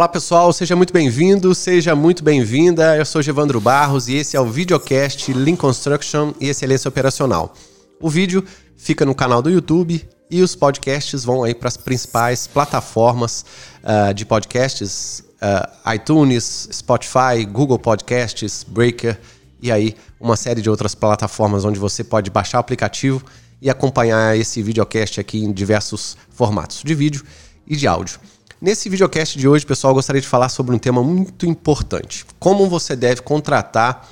Olá pessoal, seja muito bem-vindo, seja muito bem-vinda. Eu sou Gevandro Barros e esse é o videocast Lean Construction e Excelência Operacional. O vídeo fica no canal do YouTube e os podcasts vão aí para as principais plataformas uh, de podcasts, uh, iTunes, Spotify, Google Podcasts, Breaker e aí uma série de outras plataformas onde você pode baixar o aplicativo e acompanhar esse videocast aqui em diversos formatos de vídeo e de áudio. Nesse videocast de hoje, pessoal, eu gostaria de falar sobre um tema muito importante. Como você deve contratar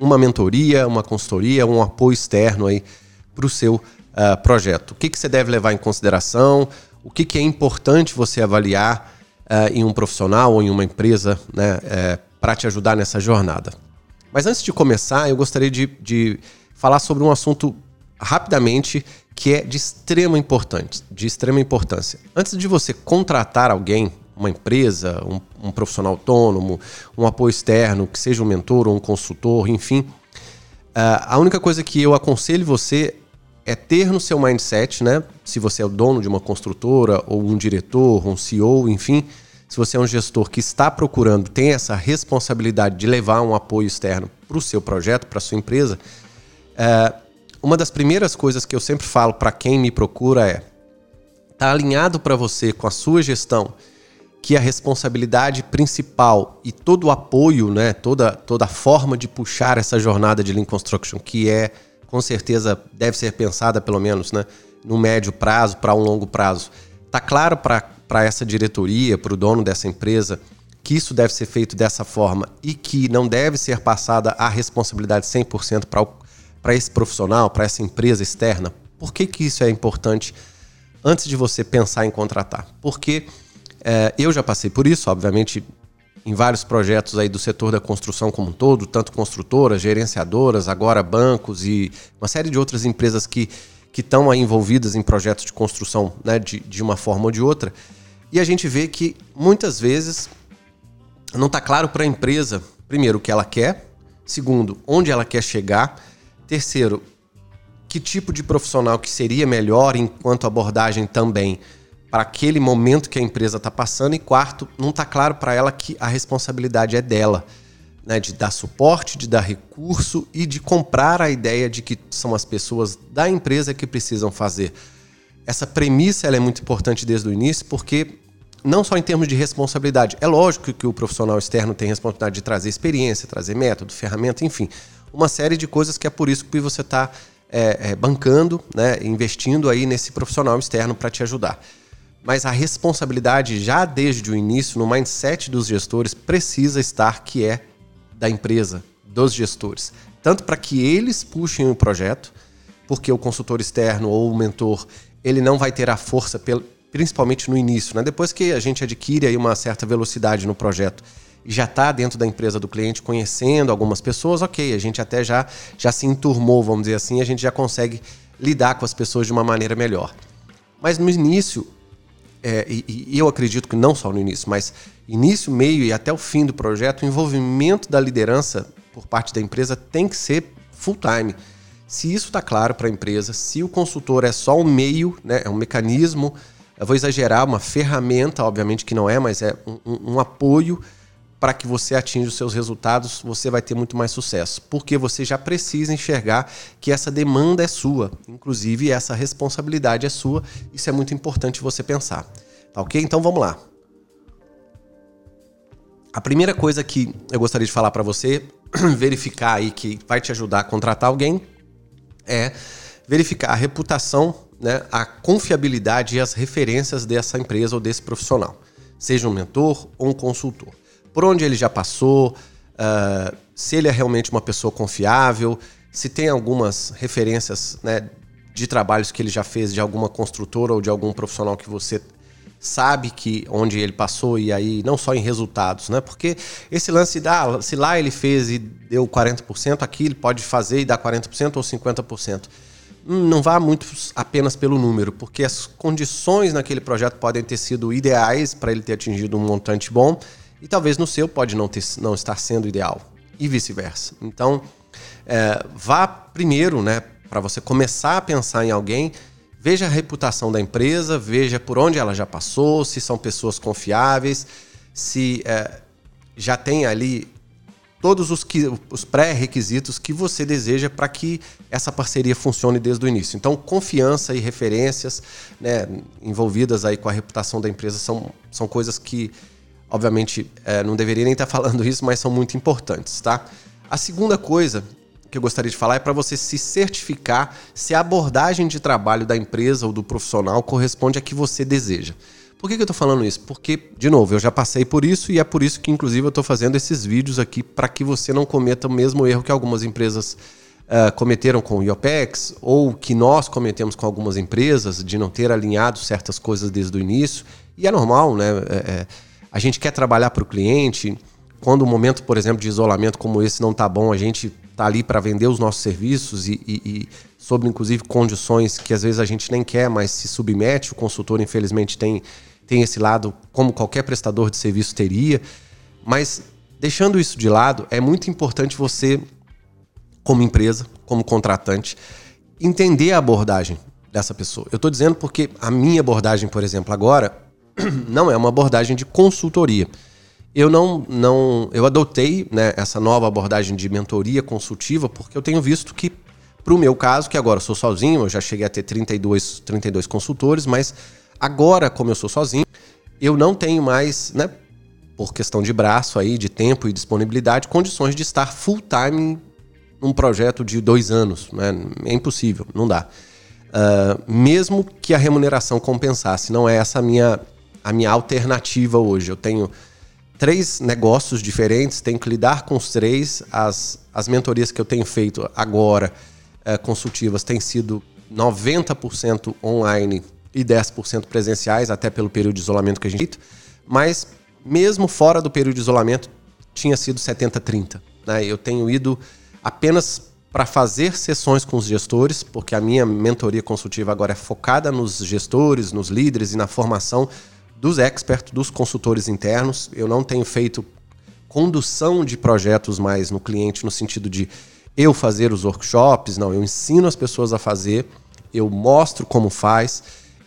uma mentoria, uma consultoria, um apoio externo aí para o seu uh, projeto. O que, que você deve levar em consideração, o que, que é importante você avaliar uh, em um profissional ou em uma empresa né, uh, eh, para te ajudar nessa jornada. Mas antes de começar, eu gostaria de, de falar sobre um assunto rapidamente que é de extrema importância, de extrema importância. Antes de você contratar alguém, uma empresa, um, um, profissional autônomo, um apoio externo, que seja um mentor ou um consultor, enfim, uh, a única coisa que eu aconselho você é ter no seu mindset, né? Se você é o dono de uma construtora ou um diretor, um CEO, enfim, se você é um gestor que está procurando, tem essa responsabilidade de levar um apoio externo para o seu projeto, para sua empresa, uh, uma das primeiras coisas que eu sempre falo para quem me procura é: tá alinhado para você com a sua gestão que a responsabilidade principal e todo o apoio, né, toda, toda a forma de puxar essa jornada de Lean Construction, que é, com certeza, deve ser pensada pelo menos né, no médio prazo para um longo prazo, tá claro para essa diretoria, para o dono dessa empresa, que isso deve ser feito dessa forma e que não deve ser passada a responsabilidade 100% para o para esse profissional, para essa empresa externa. Por que, que isso é importante antes de você pensar em contratar? Porque é, eu já passei por isso, obviamente, em vários projetos aí do setor da construção como um todo, tanto construtoras, gerenciadoras, agora bancos e uma série de outras empresas que que estão envolvidas em projetos de construção né, de, de uma forma ou de outra. E a gente vê que muitas vezes não está claro para a empresa, primeiro, o que ela quer, segundo, onde ela quer chegar Terceiro, que tipo de profissional que seria melhor enquanto abordagem também para aquele momento que a empresa está passando. E quarto, não está claro para ela que a responsabilidade é dela, né, de dar suporte, de dar recurso e de comprar a ideia de que são as pessoas da empresa que precisam fazer. Essa premissa é muito importante desde o início, porque não só em termos de responsabilidade. É lógico que o profissional externo tem responsabilidade de trazer experiência, trazer método, ferramenta, enfim uma série de coisas que é por isso que você está é, é, bancando, né, investindo aí nesse profissional externo para te ajudar. Mas a responsabilidade já desde o início, no mindset dos gestores, precisa estar que é da empresa, dos gestores. Tanto para que eles puxem o projeto, porque o consultor externo ou o mentor, ele não vai ter a força, principalmente no início. Né? Depois que a gente adquire aí uma certa velocidade no projeto já está dentro da empresa do cliente, conhecendo algumas pessoas, ok, a gente até já, já se enturmou, vamos dizer assim, a gente já consegue lidar com as pessoas de uma maneira melhor. Mas no início, é, e, e eu acredito que não só no início, mas início, meio e até o fim do projeto, o envolvimento da liderança por parte da empresa tem que ser full time. Se isso está claro para a empresa, se o consultor é só um meio, né, é um mecanismo, eu vou exagerar, uma ferramenta, obviamente que não é, mas é um, um, um apoio para que você atinja os seus resultados, você vai ter muito mais sucesso, porque você já precisa enxergar que essa demanda é sua, inclusive essa responsabilidade é sua. Isso é muito importante você pensar. Tá ok? Então vamos lá. A primeira coisa que eu gostaria de falar para você, verificar aí que vai te ajudar a contratar alguém, é verificar a reputação, né, a confiabilidade e as referências dessa empresa ou desse profissional, seja um mentor ou um consultor por onde ele já passou, uh, se ele é realmente uma pessoa confiável, se tem algumas referências né, de trabalhos que ele já fez de alguma construtora ou de algum profissional que você sabe que onde ele passou e aí não só em resultados, né? Porque esse lance da se lá ele fez e deu 40%, aqui ele pode fazer e dar 40% ou 50%. Hum, não vá muito apenas pelo número, porque as condições naquele projeto podem ter sido ideais para ele ter atingido um montante bom e talvez no seu pode não, ter, não estar sendo ideal e vice-versa. Então, é, vá primeiro, né, para você começar a pensar em alguém, veja a reputação da empresa, veja por onde ela já passou, se são pessoas confiáveis, se é, já tem ali todos os, os pré-requisitos que você deseja para que essa parceria funcione desde o início. Então, confiança e referências né, envolvidas aí com a reputação da empresa são, são coisas que, obviamente, é, não deveria nem estar falando isso, mas são muito importantes, tá? A segunda coisa que eu gostaria de falar é para você se certificar se a abordagem de trabalho da empresa ou do profissional corresponde a que você deseja. Por que, que eu estou falando isso? Porque, de novo, eu já passei por isso e é por isso que, inclusive, eu estou fazendo esses vídeos aqui para que você não cometa o mesmo erro que algumas empresas uh, cometeram com o IOPEX ou que nós cometemos com algumas empresas de não ter alinhado certas coisas desde o início. E é normal, né? É, é, a gente quer trabalhar para o cliente. Quando o um momento, por exemplo, de isolamento como esse não está bom, a gente está ali para vender os nossos serviços e, e, e sob, inclusive, condições que às vezes a gente nem quer, mas se submete. O consultor, infelizmente, tem tem esse lado, como qualquer prestador de serviço teria. Mas deixando isso de lado, é muito importante você, como empresa, como contratante, entender a abordagem dessa pessoa. Eu estou dizendo porque a minha abordagem, por exemplo, agora, não é uma abordagem de consultoria. Eu não, não, eu adotei né, essa nova abordagem de mentoria consultiva porque eu tenho visto que, para o meu caso, que agora sou sozinho, eu já cheguei a ter 32, 32 consultores, mas Agora, como eu sou sozinho, eu não tenho mais, né, por questão de braço aí, de tempo e disponibilidade, condições de estar full time num projeto de dois anos. Né? É impossível, não dá. Uh, mesmo que a remuneração compensasse, não é essa a minha, a minha alternativa hoje. Eu tenho três negócios diferentes, tenho que lidar com os três. As, as mentorias que eu tenho feito agora, uh, consultivas, têm sido 90% online e 10% presenciais, até pelo período de isolamento que a gente mas mesmo fora do período de isolamento tinha sido 70-30. Né? Eu tenho ido apenas para fazer sessões com os gestores, porque a minha mentoria consultiva agora é focada nos gestores, nos líderes e na formação dos experts, dos consultores internos. Eu não tenho feito condução de projetos mais no cliente no sentido de eu fazer os workshops, não, eu ensino as pessoas a fazer, eu mostro como faz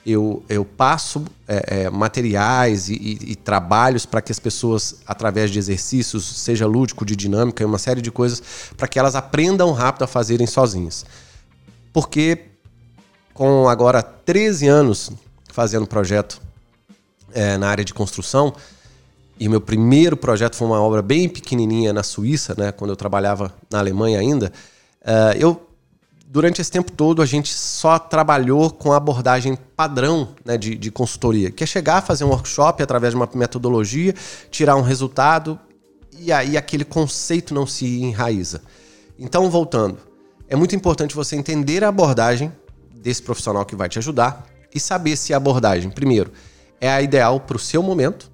eu, eu passo é, é, materiais e, e, e trabalhos para que as pessoas, através de exercícios, seja lúdico, de dinâmica e uma série de coisas, para que elas aprendam rápido a fazerem sozinhas. Porque com agora 13 anos fazendo projeto é, na área de construção, e meu primeiro projeto foi uma obra bem pequenininha na Suíça, né, quando eu trabalhava na Alemanha ainda, uh, eu durante esse tempo todo a gente só trabalhou com a abordagem padrão né, de, de consultoria, que é chegar a fazer um workshop através de uma metodologia, tirar um resultado e aí aquele conceito não se enraiza. Então, voltando, é muito importante você entender a abordagem desse profissional que vai te ajudar e saber se a abordagem, primeiro, é a ideal para o seu momento,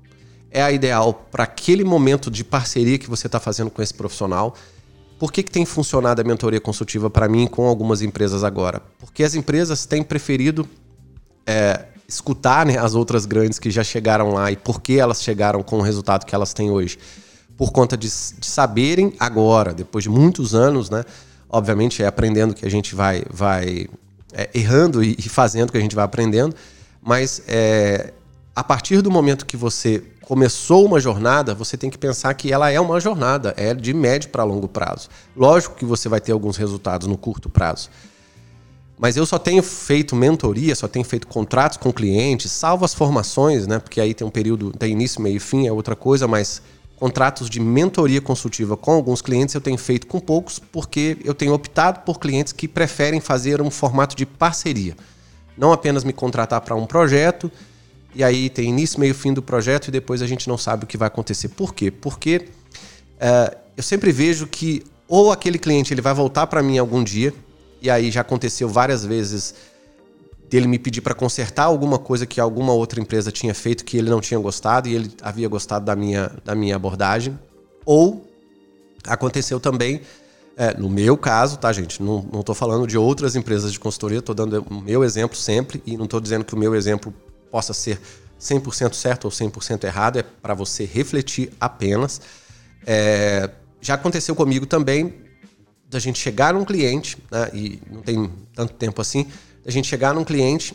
é a ideal para aquele momento de parceria que você está fazendo com esse profissional por que, que tem funcionado a mentoria consultiva para mim com algumas empresas agora? Porque as empresas têm preferido é, escutar né, as outras grandes que já chegaram lá e por que elas chegaram com o resultado que elas têm hoje. Por conta de, de saberem agora, depois de muitos anos, né? Obviamente é aprendendo que a gente vai, vai é, errando e, e, fazendo que a gente vai aprendendo, mas é, a partir do momento que você começou uma jornada, você tem que pensar que ela é uma jornada, é de médio para longo prazo. Lógico que você vai ter alguns resultados no curto prazo. Mas eu só tenho feito mentoria, só tenho feito contratos com clientes, salvo as formações, né? Porque aí tem um período, tem início, meio e fim, é outra coisa, mas contratos de mentoria consultiva com alguns clientes eu tenho feito com poucos, porque eu tenho optado por clientes que preferem fazer um formato de parceria. Não apenas me contratar para um projeto e aí tem início, meio fim do projeto e depois a gente não sabe o que vai acontecer. Por quê? Porque uh, eu sempre vejo que ou aquele cliente ele vai voltar para mim algum dia, e aí já aconteceu várias vezes dele me pedir para consertar alguma coisa que alguma outra empresa tinha feito que ele não tinha gostado e ele havia gostado da minha, da minha abordagem. Ou aconteceu também, é, no meu caso, tá, gente? Não, não tô falando de outras empresas de consultoria, estou dando o meu exemplo sempre e não estou dizendo que o meu exemplo possa ser 100% certo ou 100% errado, é para você refletir apenas. É, já aconteceu comigo também da gente chegar num cliente, né, e não tem tanto tempo assim, da gente chegar num cliente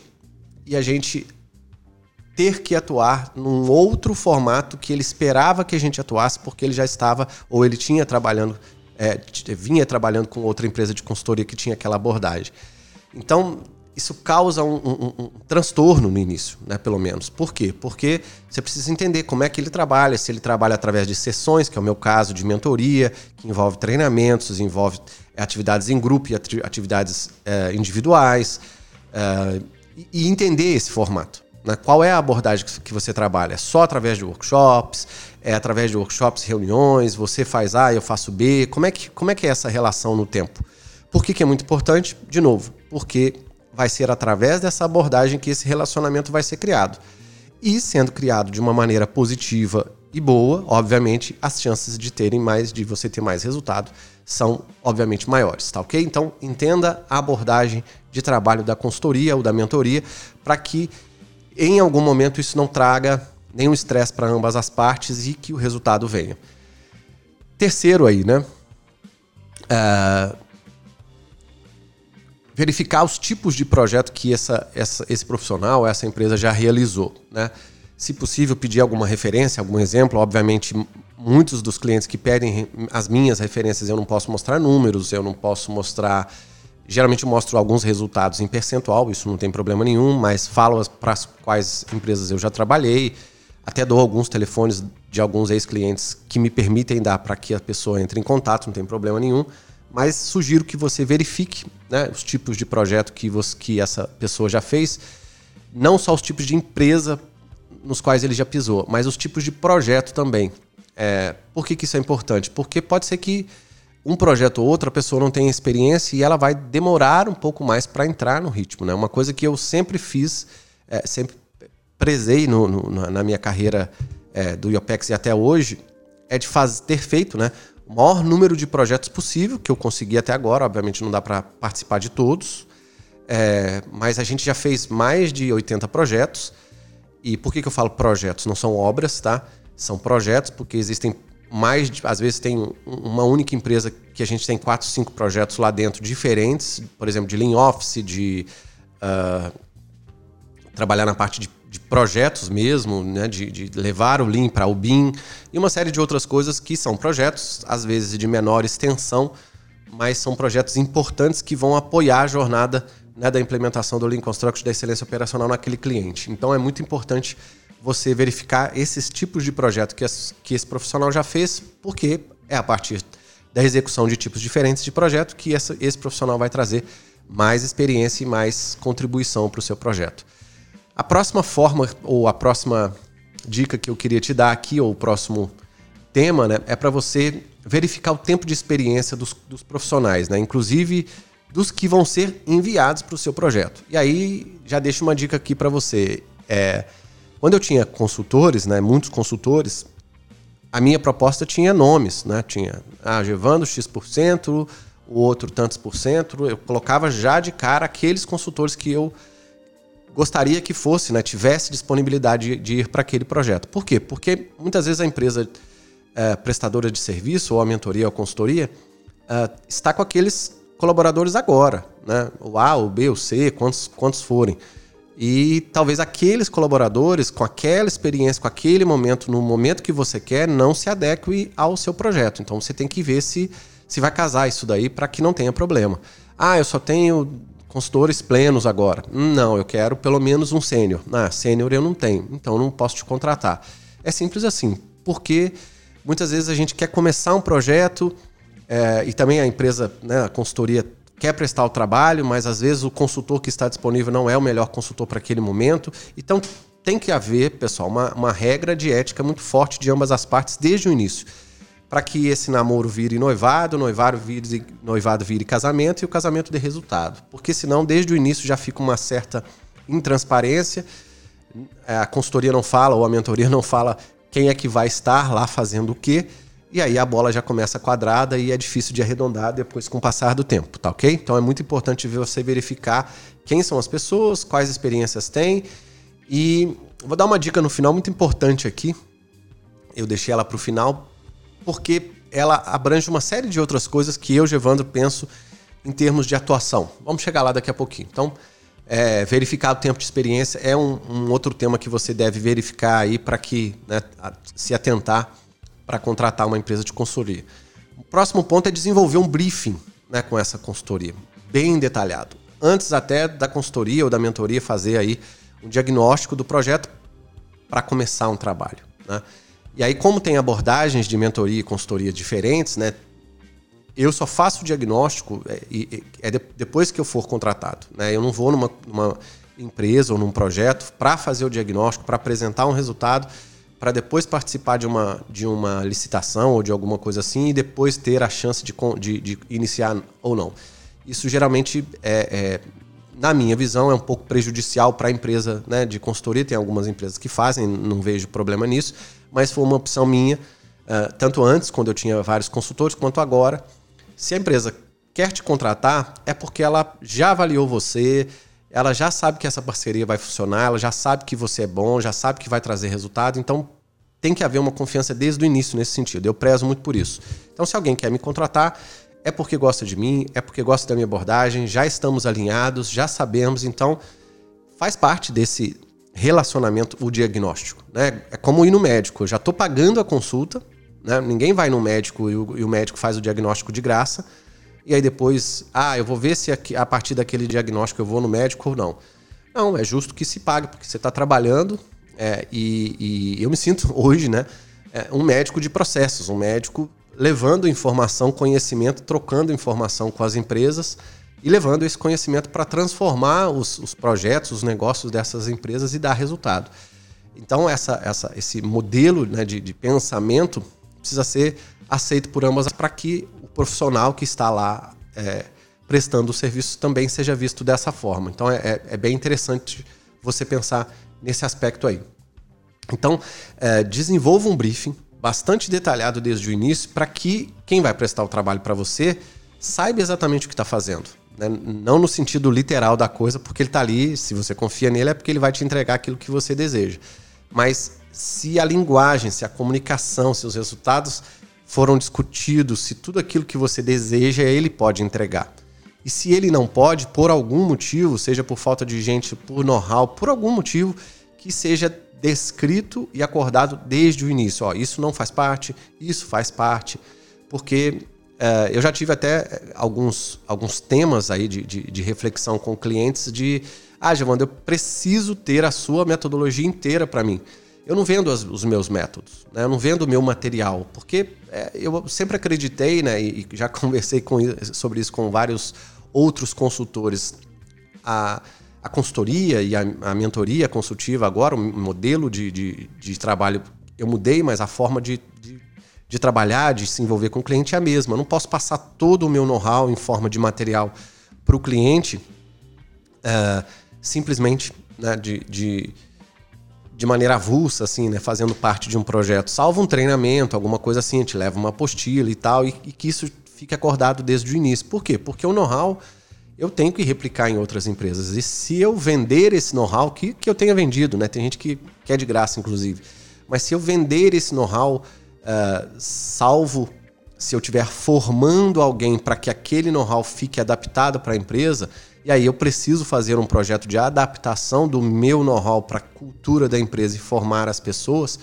e a gente ter que atuar num outro formato que ele esperava que a gente atuasse, porque ele já estava ou ele tinha trabalhando, é, vinha trabalhando com outra empresa de consultoria que tinha aquela abordagem. Então, isso causa um, um, um, transtorno no início, né, pelo menos. Por quê? Porque você precisa entender como é que ele trabalha, se ele trabalha através de sessões, que é o meu caso, de mentoria, que envolve treinamentos, envolve atividades em grupo e atividades é, individuais, é, e entender esse formato. Né? Qual é a abordagem que você trabalha? É só através de workshops? É através de workshops, reuniões? Você faz A, eu faço B? Como é que, como é, que é essa relação no tempo? Por que, que é muito importante? De novo, porque vai ser através dessa abordagem que esse relacionamento vai ser criado. E sendo criado de uma maneira positiva e boa, obviamente, as chances de terem mais, de você ter mais resultado, são obviamente maiores, tá ok? Então entenda a abordagem de trabalho da consultoria ou da mentoria para que em algum momento isso não traga nenhum estresse para ambas as partes e que o resultado venha. Terceiro aí, né? Uh, verificar os tipos de projeto que essa, essa, esse profissional, essa empresa já realizou. Né? Se possível, pedir alguma referência, algum exemplo. Obviamente, muitos dos clientes que pedem as minhas referências, eu não posso mostrar números, eu não posso mostrar. Geralmente mostro alguns resultados em percentual, isso não tem problema nenhum, mas falo para as quais empresas eu já trabalhei. Até dou alguns telefones de alguns ex-clientes que me permitem dar para que a pessoa entre em contato, não tem problema nenhum mas sugiro que você verifique né, os tipos de projeto que, você, que essa pessoa já fez, não só os tipos de empresa nos quais ele já pisou, mas os tipos de projeto também. É, por que, que isso é importante? Porque pode ser que um projeto ou outra pessoa não tenha experiência e ela vai demorar um pouco mais para entrar no ritmo. Né? Uma coisa que eu sempre fiz, é, sempre prezei no, no, na minha carreira é, do IOPEX e até hoje, é de faz, ter feito né, o maior número de projetos possível que eu consegui até agora. Obviamente não dá para participar de todos, é, mas a gente já fez mais de 80 projetos. E por que, que eu falo projetos? Não são obras, tá? São projetos porque existem mais, de, às vezes tem uma única empresa que a gente tem quatro, cinco projetos lá dentro diferentes, por exemplo, de Lean Office, de uh, trabalhar na parte de de projetos mesmo, né, de, de levar o Lean para o BIM e uma série de outras coisas que são projetos, às vezes de menor extensão, mas são projetos importantes que vão apoiar a jornada né, da implementação do Lean Construction da excelência operacional naquele cliente. Então é muito importante você verificar esses tipos de projeto que, que esse profissional já fez, porque é a partir da execução de tipos diferentes de projeto que essa, esse profissional vai trazer mais experiência e mais contribuição para o seu projeto. A próxima forma ou a próxima dica que eu queria te dar aqui, ou o próximo tema, né, é para você verificar o tempo de experiência dos, dos profissionais, né? inclusive dos que vão ser enviados para o seu projeto. E aí já deixo uma dica aqui para você. É, quando eu tinha consultores, né, muitos consultores, a minha proposta tinha nomes, né? Tinha ah, Gevando X%, o outro tantos por cento. Eu colocava já de cara aqueles consultores que eu gostaria que fosse, né, tivesse disponibilidade de, de ir para aquele projeto. Por quê? Porque muitas vezes a empresa é, prestadora de serviço, ou a mentoria ou a consultoria, é, está com aqueles colaboradores agora, né? O A, o B, o C, quantos, quantos forem. E talvez aqueles colaboradores, com aquela experiência, com aquele momento, no momento que você quer, não se adeque ao seu projeto. Então você tem que ver se, se vai casar isso daí para que não tenha problema. Ah, eu só tenho consultores plenos agora. Não, eu quero pelo menos um sênior. Ah, sênior eu não tenho, então não posso te contratar. É simples assim, porque muitas vezes a gente quer começar um projeto é, e também a empresa, né, a consultoria quer prestar o trabalho, mas às vezes o consultor que está disponível não é o melhor consultor para aquele momento. Então tem que haver, pessoal, uma, uma regra de ética muito forte de ambas as partes desde o início para que esse namoro vire noivado, noivado vire, noivado vire casamento e o casamento dê resultado. Porque senão, desde o início, já fica uma certa intransparência, a consultoria não fala ou a mentoria não fala quem é que vai estar lá fazendo o quê, e aí a bola já começa quadrada e é difícil de arredondar depois com o passar do tempo, tá ok? Então é muito importante você verificar quem são as pessoas, quais experiências têm, e vou dar uma dica no final muito importante aqui, eu deixei ela para o final porque ela abrange uma série de outras coisas que eu, Gevandro, penso em termos de atuação. Vamos chegar lá daqui a pouquinho. Então, É, verificar o tempo de experiência é um, um outro tema que você deve verificar aí para que né, se atentar para contratar uma empresa de consultoria. O próximo ponto é desenvolver um briefing né, com essa consultoria, bem detalhado. Antes até da consultoria ou da mentoria fazer aí um diagnóstico do projeto para começar um trabalho. Né? E aí, como tem abordagens de mentoria e consultoria diferentes, né? Eu só faço o diagnóstico é, é depois que eu for contratado. Né? Eu não vou numa, numa empresa ou num projeto para fazer o diagnóstico, para apresentar um resultado, para depois participar de uma, de uma licitação ou de alguma coisa assim e depois ter a chance de, de, de iniciar ou não. Isso geralmente é, é, na minha visão, é um pouco prejudicial para a empresa né, de consultoria. Tem algumas empresas que fazem, não vejo problema nisso, mas foi uma opção minha, uh, tanto antes, quando eu tinha vários consultores, quanto agora. Se a empresa quer te contratar, é porque ela já avaliou você, ela já sabe que essa parceria vai funcionar, ela já sabe que você é bom, já sabe que vai trazer resultado, então tem que haver uma confiança desde o início nesse sentido. Eu prezo muito por isso. Então, se alguém quer me contratar, é porque gosta de mim, é porque gosta da minha abordagem, já estamos alinhados, já sabemos, então faz parte desse relacionamento o diagnóstico. Né? É como ir no médico, eu já estou pagando a consulta, né? ninguém vai no médico e o, e o, médico faz o diagnóstico de graça, e aí depois, ah, eu vou ver se a partir daquele diagnóstico eu vou no médico ou não. Não, é justo que se pague, porque você está trabalhando é, e, e, eu me sinto hoje né, é, um médico de processos, um médico levando informação, conhecimento, trocando informação com as empresas e levando esse conhecimento para transformar os, os, projetos, os negócios dessas empresas e dar resultado. Então, essa, essa, esse modelo né, de, de pensamento precisa ser aceito por ambas para que o profissional que está lá é, prestando o serviço também seja visto dessa forma. Então, é, é, é bem interessante você pensar nesse aspecto aí. Então, é, desenvolva um briefing, bastante detalhado desde o início para que quem vai prestar o trabalho para você saiba exatamente o que está fazendo. Né? Não no sentido literal da coisa, porque ele está ali, se você confia nele, é porque ele vai te entregar aquilo que você deseja. Mas se a linguagem, se a comunicação, se os resultados foram discutidos, se tudo aquilo que você deseja, ele pode entregar. E se ele não pode, por algum motivo, seja por falta de gente, por know-how, por algum motivo, que seja descrito e acordado desde o início. Ó, isso não faz parte, isso faz parte, porque uh, eu já tive até eh, alguns, alguns temas aí de, de, de reflexão com clientes de ah, Giovanni, eu preciso ter a sua metodologia inteira para mim. Eu não vendo as, os meus métodos, né? eu não vendo o meu material, porque é, eu sempre acreditei, né, e, e já conversei com, sobre isso com vários outros consultores. A, a consultoria e a, a mentoria consultiva agora, o modelo de, de, de, trabalho, eu mudei, mas a forma de, de, de, trabalhar, de se envolver com o cliente é a mesma. Eu não posso passar todo o meu know-how em forma de material para o cliente uh, simplesmente né, de, de, de maneira avulsa, assim, né, fazendo parte de um projeto. Salvo um treinamento, alguma coisa assim, a gente leva uma apostila e tal, e, e que isso fique acordado desde o início. Por quê? Porque o know-how eu tenho que replicar em outras empresas. E se eu vender esse know-how, que, que eu tenha vendido, né? Tem gente que quer é de graça, inclusive. Mas se eu vender esse know-how, uh, salvo se eu estiver formando alguém para que aquele know-how fique adaptado para a empresa, e aí eu preciso fazer um projeto de adaptação do meu know-how para a cultura da empresa e formar as pessoas,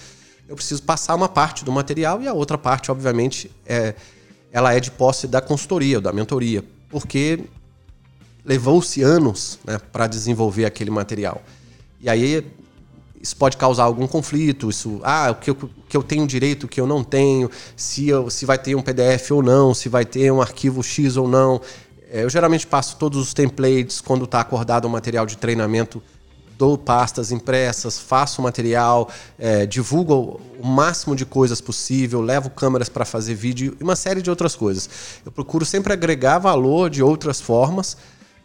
eu preciso passar uma parte do material e a outra parte, obviamente, é, ela é de posse da consultoria, da mentoria, porque levou-se anos né, para desenvolver aquele material. E aí isso pode causar algum conflito, isso, ah, o que eu, que eu tenho direito, o que eu não tenho, se, eu, se vai ter um PDF ou não, se vai ter um arquivo X ou não. É, eu geralmente passo todos os templates quando está acordado o material de treinamento, dou pastas impressas, faço o material, é, divulgo o máximo de coisas possível, levo câmeras para fazer vídeo e uma série de outras coisas. Eu procuro sempre agregar valor de outras formas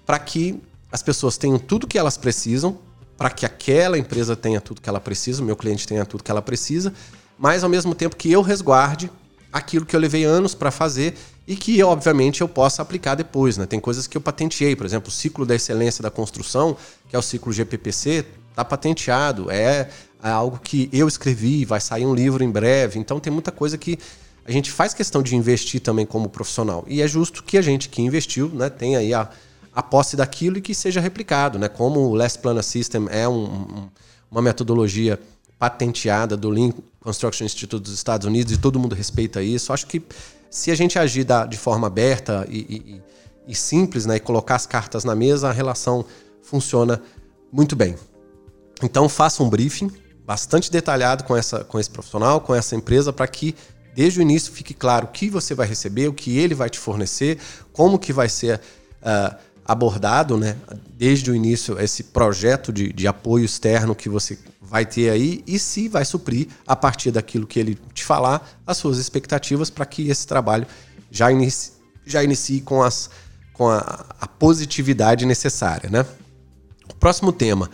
para que as pessoas tenham tudo que elas precisam, para que aquela empresa tenha tudo que ela precisa, o meu cliente tenha tudo que ela precisa, mas ao mesmo tempo que eu resguarde aquilo que eu levei anos para fazer e que, obviamente, eu possa aplicar depois. Né? Tem coisas que eu patenteei, por exemplo, o ciclo da excelência da construção, que é o ciclo GPPC, está patenteado, é, é algo que eu escrevi, vai sair um livro em breve, então tem muita coisa que a gente faz questão de investir também como profissional. E é justo que a gente que investiu né, tenha aí a, a posse daquilo e que seja replicado, né? Como o Last Planner System é um, um, uma metodologia patenteada do Lean Construction Institute dos Estados Unidos e todo mundo respeita isso. Acho que se a gente agir da, de forma aberta e, e, e simples, né, e colocar as cartas na mesa, a relação funciona muito bem. Então faça um briefing bastante detalhado com, essa, com esse profissional, com essa empresa, para que desde o início fique claro o que você vai receber, o que ele vai te fornecer, como que vai ser uh, abordado, né, desde o início, esse projeto de, de apoio externo que você vai ter aí e se vai suprir, a partir daquilo que ele te falar, as suas expectativas para que esse trabalho já inicie, já inicie com, as, com a, a positividade necessária. Né? O próximo tema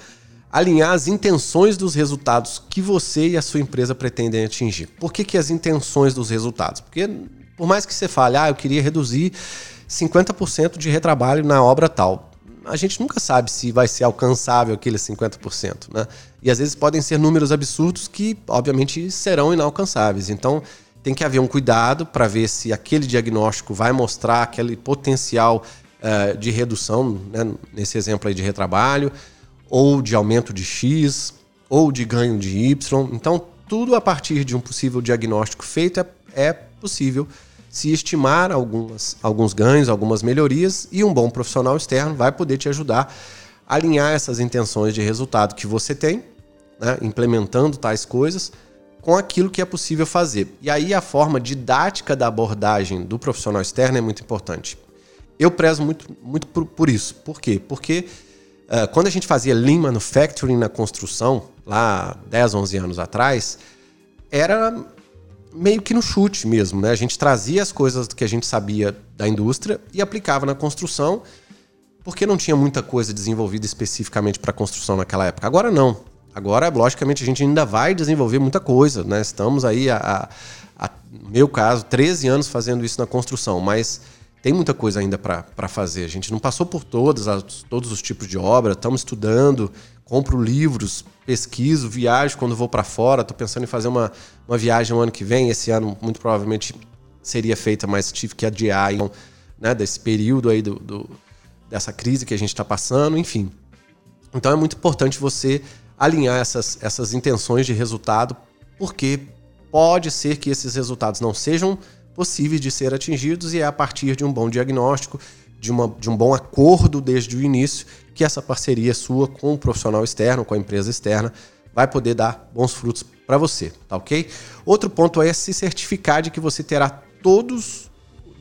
alinhar as intenções dos resultados que você e a sua empresa pretendem atingir. Por que, que as intenções dos resultados? Porque por mais que você fale, ah, eu queria reduzir 50% de retrabalho na obra tal. A gente nunca sabe se vai ser alcançável aquele 50%, né? E às vezes podem ser números absurdos que, obviamente, serão inalcançáveis. Então, tem que haver um cuidado para ver se aquele diagnóstico vai mostrar aquele potencial uh, de redução, né? nesse exemplo aí de retrabalho, ou de aumento de X, ou de ganho de Y. Então, tudo a partir de um possível diagnóstico feito é, é possível se estimar algumas, alguns ganhos, algumas melhorias, e um bom profissional externo vai poder te ajudar a alinhar essas intenções de resultado que você tem, né, implementando tais coisas, com aquilo que é possível fazer. E aí a forma didática da abordagem do profissional externo é muito importante. Eu prezo muito, muito por, por isso. Por quê? Porque Uh, quando a gente fazia Lean Manufacturing na construção, lá 10, 11 anos atrás, era meio que no chute mesmo, né? A gente trazia as coisas que a gente sabia da indústria e aplicava na construção, porque não tinha muita coisa desenvolvida especificamente para construção naquela época. Agora não. Agora, logicamente, a gente ainda vai desenvolver muita coisa, né? Estamos aí, a, a, a, no meu caso, 13 anos fazendo isso na construção, mas tem muita coisa ainda para fazer. A gente não passou por todas as, todos os tipos de obra, estamos estudando, compro livros, pesquiso, viajo quando vou para fora. Estou pensando em fazer uma, uma viagem no ano que vem. Esse ano, muito provavelmente, seria feita, mas tive que adiar então, né, desse período aí do, do dessa crise que a gente está passando, enfim. Então é muito importante você alinhar essas, essas intenções de resultado, porque pode ser que esses resultados não sejam possíveis de ser atingidos e é a partir de um bom diagnóstico, de, uma, de um bom acordo desde o início, que essa parceria sua com o profissional externo, com a empresa externa, vai poder dar bons frutos para você, tá ok? Outro ponto é se certificar de que você terá todos,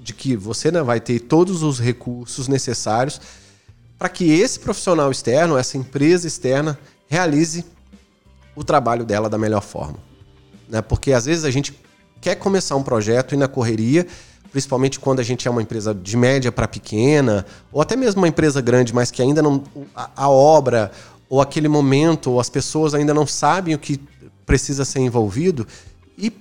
de que você né, vai ter todos os recursos necessários para que esse profissional externo, essa empresa externa, realize o trabalho dela da melhor forma. Né? Porque às vezes a gente quer começar um projeto e na correria, principalmente quando a gente é uma empresa de média para pequena, ou até mesmo uma empresa grande, mas que ainda não. A, a, obra, ou aquele momento, ou as pessoas ainda não sabem o que precisa ser envolvido, e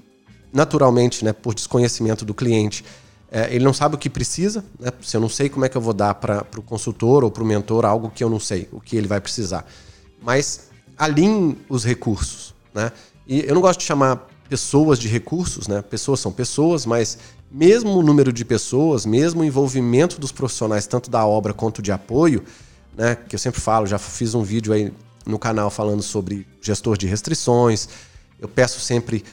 naturalmente, né, por desconhecimento do cliente, é, ele não sabe o que precisa, né? Se eu não sei como é que eu vou dar para o consultor ou para o mentor algo que eu não sei, o que ele vai precisar. Mas alinhe os recursos, né? E eu não gosto de chamar pessoas de recursos, né? Pessoas são pessoas, mas mesmo o número de pessoas, mesmo o envolvimento dos profissionais, tanto da obra quanto de apoio, né? Que eu sempre falo, já fiz um vídeo aí no canal falando sobre gestor de restrições. Eu peço sempre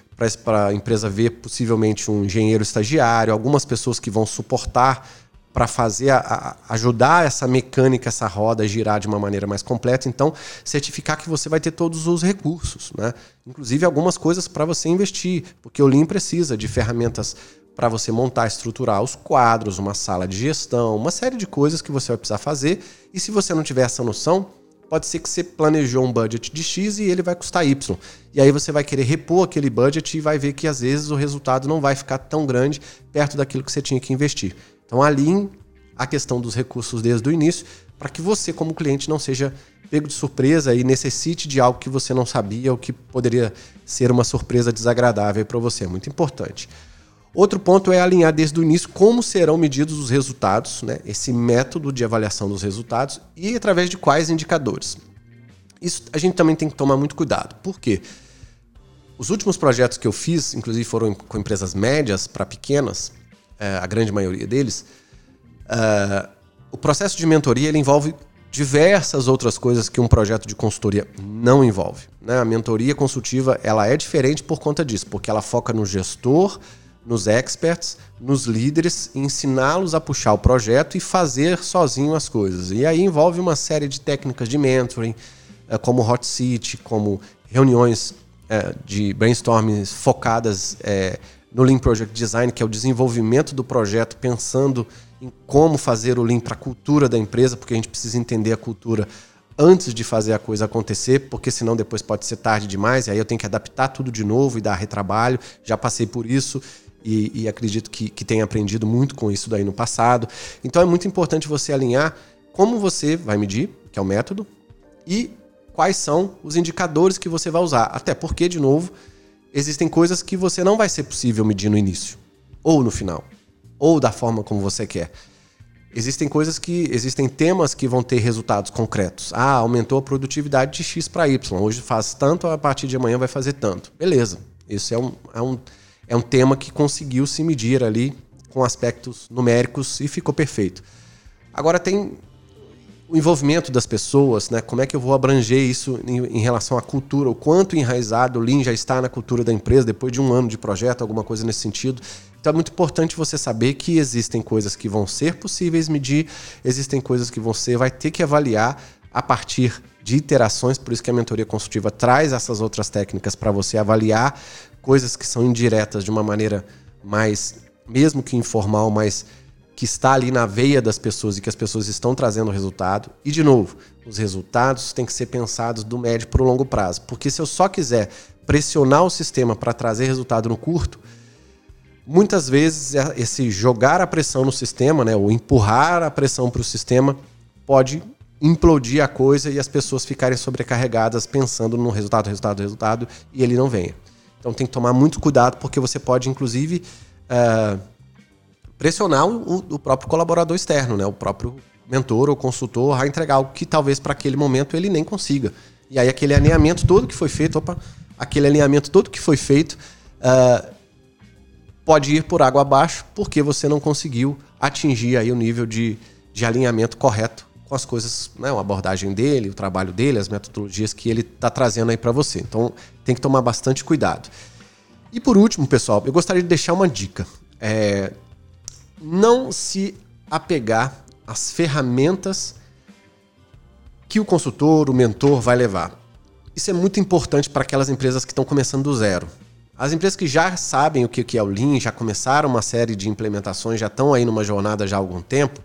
para a empresa ver possivelmente um engenheiro estagiário, algumas pessoas que vão suportar para fazer a, a, ajudar essa mecânica, essa roda a girar de uma maneira mais completa. Então, certificar que você vai ter todos os recursos, né? Inclusive algumas coisas para você investir, porque o Lean precisa de ferramentas para você montar, estruturar os quadros, uma sala de gestão, uma série de coisas que você vai precisar fazer. E se você não tiver essa noção, pode ser que você planejou um budget de X e ele vai custar Y. E aí você vai querer repor aquele budget e vai ver que às vezes o resultado não vai ficar tão grande perto daquilo que você tinha que investir. Então alinhe a questão dos recursos desde o início para que você, como cliente, não seja pego de surpresa e necessite de algo que você não sabia ou que poderia ser uma surpresa desagradável para você. É muito importante. Outro ponto é alinhar desde o início como serão medidos os resultados, né? esse método de avaliação dos resultados e através de quais indicadores. Isso a gente também tem que tomar muito cuidado. Por quê? Os últimos projetos que eu fiz, inclusive foram com empresas médias para pequenas, é, a grande maioria deles, uh, o processo de mentoria ele envolve diversas outras coisas que um projeto de consultoria não envolve. Né? A mentoria consultiva ela é diferente por conta disso, porque ela foca no gestor, nos experts, nos líderes, ensiná-los a puxar o projeto e fazer sozinho as coisas. E aí envolve uma série de técnicas de mentoring, eh, como hot seat, como reuniões eh, de brainstorming focadas eh, no Lean Project Design, que é o desenvolvimento do projeto pensando em como fazer o Lean para a cultura da empresa, porque a gente precisa entender a cultura antes de fazer a coisa acontecer, porque senão depois pode ser tarde demais, e aí eu tenho que adaptar tudo de novo e dar retrabalho. Já passei por isso e, e acredito que, que tenha aprendido muito com isso daí no passado. Então é muito importante você alinhar como você vai medir, que é o método, e quais são os indicadores que você vai usar. Até porque, de novo, existem coisas que você não vai ser possível medir no início ou no final ou da forma como você quer. Existem coisas que. Existem temas que vão ter resultados concretos. Ah, aumentou a produtividade de X para Y. Hoje faz tanto, a partir de amanhã vai fazer tanto. Beleza. Isso é um, é um, é um tema que conseguiu se medir ali com aspectos numéricos e ficou perfeito. Agora tem o envolvimento das pessoas, né? Como é que eu vou abranger isso em, em, relação à cultura? O quanto enraizado o Lean já está na cultura da empresa depois de um ano de projeto, alguma coisa nesse sentido. Então é muito importante você saber que existem coisas que vão ser possíveis medir, existem coisas que você vai ter que avaliar a partir de iterações, por isso que a mentoria consultiva traz essas outras técnicas para você avaliar coisas que são indiretas de uma maneira mais, mesmo que informal, mas que está ali na veia das pessoas e que as pessoas estão trazendo resultado. E, de novo, os resultados têm que ser pensados do médio para o longo prazo. Porque se eu só quiser pressionar o sistema para trazer resultado no curto, muitas vezes é, esse jogar a pressão no sistema, né, ou empurrar a pressão para o sistema, pode implodir a coisa e as pessoas ficarem sobrecarregadas pensando no resultado, resultado, resultado, e ele não venha. Então tem que tomar muito cuidado, porque você pode, inclusive, uh, pressionar o, o, próprio colaborador externo, né, o próprio mentor ou consultor, a entregar algo que talvez para aquele momento ele nem consiga. E aí aquele alinhamento todo que foi feito, opa, aquele alinhamento todo que foi feito. Uh, pode ir por água abaixo porque você não conseguiu atingir aí o nível de, de alinhamento correto com as coisas, né, a abordagem dele, o trabalho dele, as metodologias que ele está trazendo aí para você. Então tem que tomar bastante cuidado. E por último, pessoal, eu gostaria de deixar uma dica. É, não se apegar às ferramentas que o consultor, o mentor vai levar. Isso é muito importante para aquelas empresas que estão começando do zero. As empresas que já sabem o que é o Lean, já começaram uma série de implementações, já estão aí numa jornada já há algum tempo,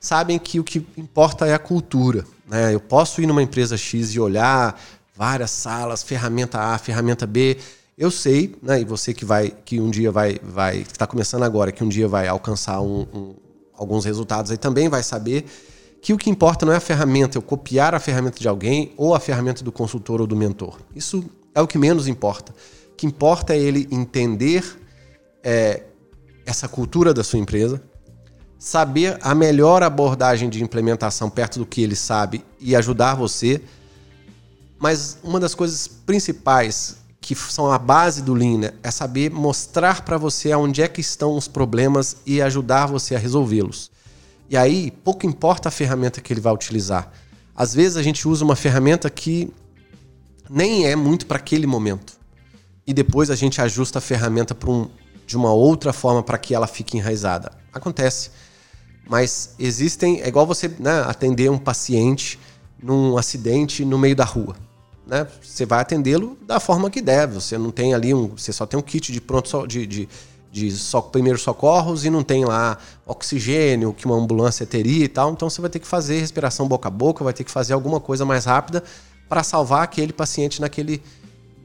sabem que o que importa é a cultura. Né? Eu posso ir numa empresa X e olhar várias salas, ferramenta A, ferramenta B. Eu sei, né, e você que vai, que um dia vai, vai, está começando agora, que um dia vai alcançar um, um, alguns resultados aí também vai saber que o que importa não é a ferramenta, eu copiar a ferramenta de alguém ou a ferramenta do consultor ou do mentor. Isso é o que menos importa que importa é ele entender é, essa cultura da sua empresa, saber a melhor abordagem de implementação perto do que ele sabe e ajudar você. Mas uma das coisas principais que são a base do Lean né, é saber mostrar para você onde é que estão os problemas e ajudar você a resolvê-los. E aí, pouco importa a ferramenta que ele vai utilizar. Às vezes a gente usa uma ferramenta que nem é muito para aquele momento e depois a gente ajusta a ferramenta um, de uma outra forma para que ela fique enraizada. Acontece. Mas existem. É igual você né, atender um paciente num acidente no meio da rua. Né? Você vai atendê-lo da forma que deve. Você não tem ali um. Você só tem um kit de pronto de, de, de so, primeiros socorros e não tem lá oxigênio que uma ambulância teria e tal. Então você vai ter que fazer respiração boca a boca, vai ter que fazer alguma coisa mais rápida para salvar aquele paciente naquele,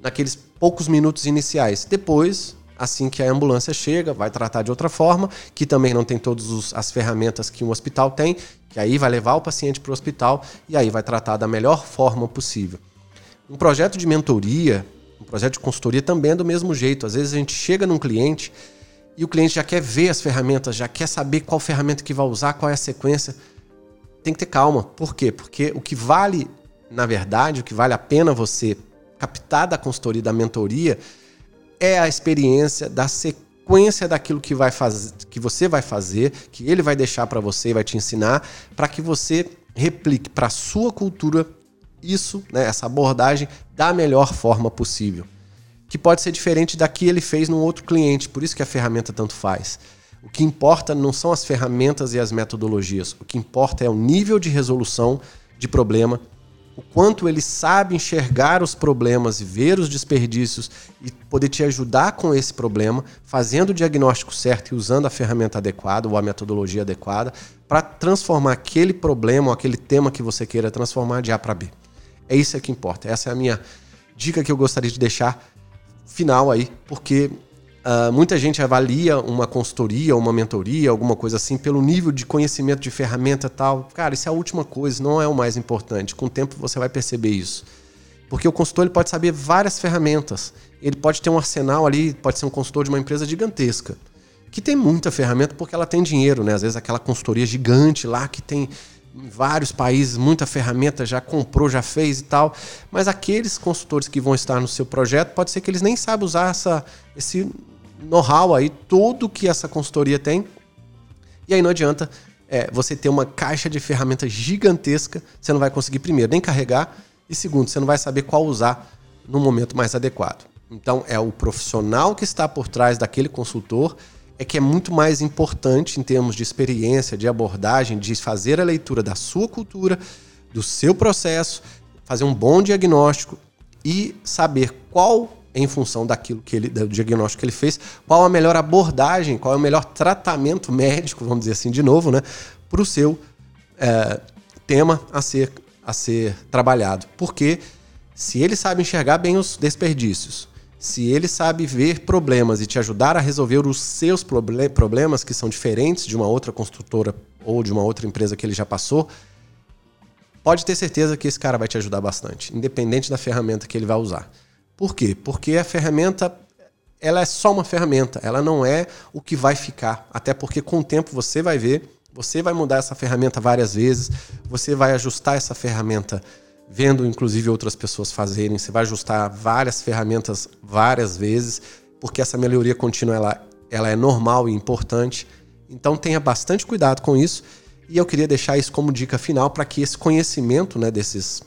naqueles poucos minutos iniciais. Depois, assim que a ambulância chega, vai tratar de outra forma, que também não tem todas as ferramentas que um hospital tem, que aí vai levar o paciente para o hospital e aí vai tratar da melhor forma possível. Um projeto de mentoria, um projeto de consultoria também é do mesmo jeito. Às vezes a gente chega num cliente e o cliente já quer ver as ferramentas, já quer saber qual ferramenta que vai usar, qual é a sequência. Tem que ter calma. Por quê? Porque o que vale, na verdade, o que vale a pena você captar da consultoria, da mentoria, é a experiência da, sequência daquilo que, vai faz... que você vai fazer, que ele vai deixar para você e vai te ensinar, para que você replique para sua cultura isso, né, essa abordagem, da melhor forma possível. Que pode ser diferente da que ele fez num outro cliente, por isso que a ferramenta tanto faz. O que importa não são as ferramentas e as metodologias, o que importa é o nível de resolução de problema o quanto ele sabe enxergar os problemas e ver os desperdícios e poder te ajudar com esse problema, fazendo o diagnóstico certo e usando a ferramenta adequada ou a metodologia adequada para transformar aquele problema ou aquele tema que você queira transformar de A para B. É isso que importa. Essa é a minha dica que eu gostaria de deixar final aí, porque Uh, muita gente avalia uma consultoria, uma mentoria, alguma coisa assim, pelo nível de conhecimento de ferramenta tal. Cara, isso é a última coisa, não é o mais importante. Com o tempo você vai perceber isso. Porque o consultor ele pode saber várias ferramentas. Ele pode ter um arsenal ali, pode ser um consultor de uma empresa gigantesca, que tem muita ferramenta porque ela tem dinheiro, né? Às vezes aquela consultoria gigante lá que tem em vários países, muita ferramenta, já comprou, já fez e tal. Mas aqueles consultores que vão estar no seu projeto, pode ser que eles nem saibam usar essa, esse know-how aí, tudo que essa consultoria tem. E aí não adianta é, você ter uma caixa de ferramentas gigantesca, você não vai conseguir, primeiro, nem carregar, e segundo, você não vai saber qual usar no momento mais adequado. Então, é o profissional que está por trás daquele consultor é que é muito mais importante em termos de experiência, de abordagem, de fazer a leitura da sua cultura, do seu processo, fazer um bom diagnóstico e saber qual em função daquilo que ele, do diagnóstico que ele fez, qual a melhor abordagem, qual é o melhor tratamento médico, vamos dizer assim de novo, né, para o seu é, tema a ser, a ser trabalhado. Porque se ele sabe enxergar bem os desperdícios, se ele sabe ver problemas e te ajudar a resolver os seus problemas, que são diferentes de uma outra construtora ou de uma outra empresa que ele já passou, pode ter certeza que esse cara vai te ajudar bastante, independente da ferramenta que ele vai usar. Por quê? Porque a ferramenta ela é só uma ferramenta, ela não é o que vai ficar. Até porque com o tempo você vai ver, você vai mudar essa ferramenta várias vezes, você vai ajustar essa ferramenta vendo inclusive outras pessoas fazerem, você vai ajustar várias ferramentas várias vezes, porque essa melhoria contínua ela, ela é normal e importante. Então tenha bastante cuidado com isso. E eu queria deixar isso como dica final para que esse conhecimento né, desses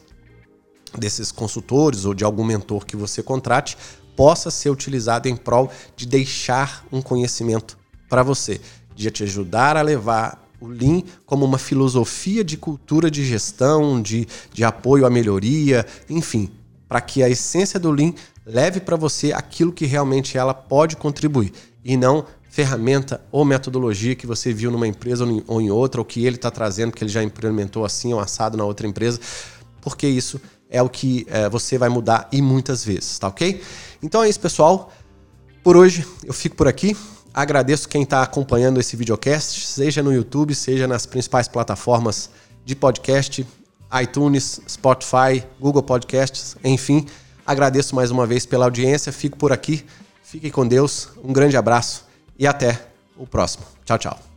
desses consultores ou de algum mentor que você contrate possa ser utilizado em prol de deixar um conhecimento para você, de te ajudar a levar o Lean como uma filosofia de cultura de gestão, de, de apoio à melhoria, enfim, para que a essência do Lean leve para você aquilo que realmente ela pode contribuir e não ferramenta ou metodologia que você viu numa empresa ou em outra, ou que ele está trazendo, que ele já implementou assim ou assado na outra empresa, porque isso é o que é, você vai mudar e muitas vezes, tá ok? Então é isso, pessoal. Por hoje eu fico por aqui. Agradeço quem está acompanhando esse videocast, seja no YouTube, seja nas principais plataformas de podcast, iTunes, Spotify, Google Podcasts, enfim. Agradeço mais uma vez pela audiência. Fico por aqui. Fiquem com Deus. Um grande abraço e até o próximo. Tchau, tchau.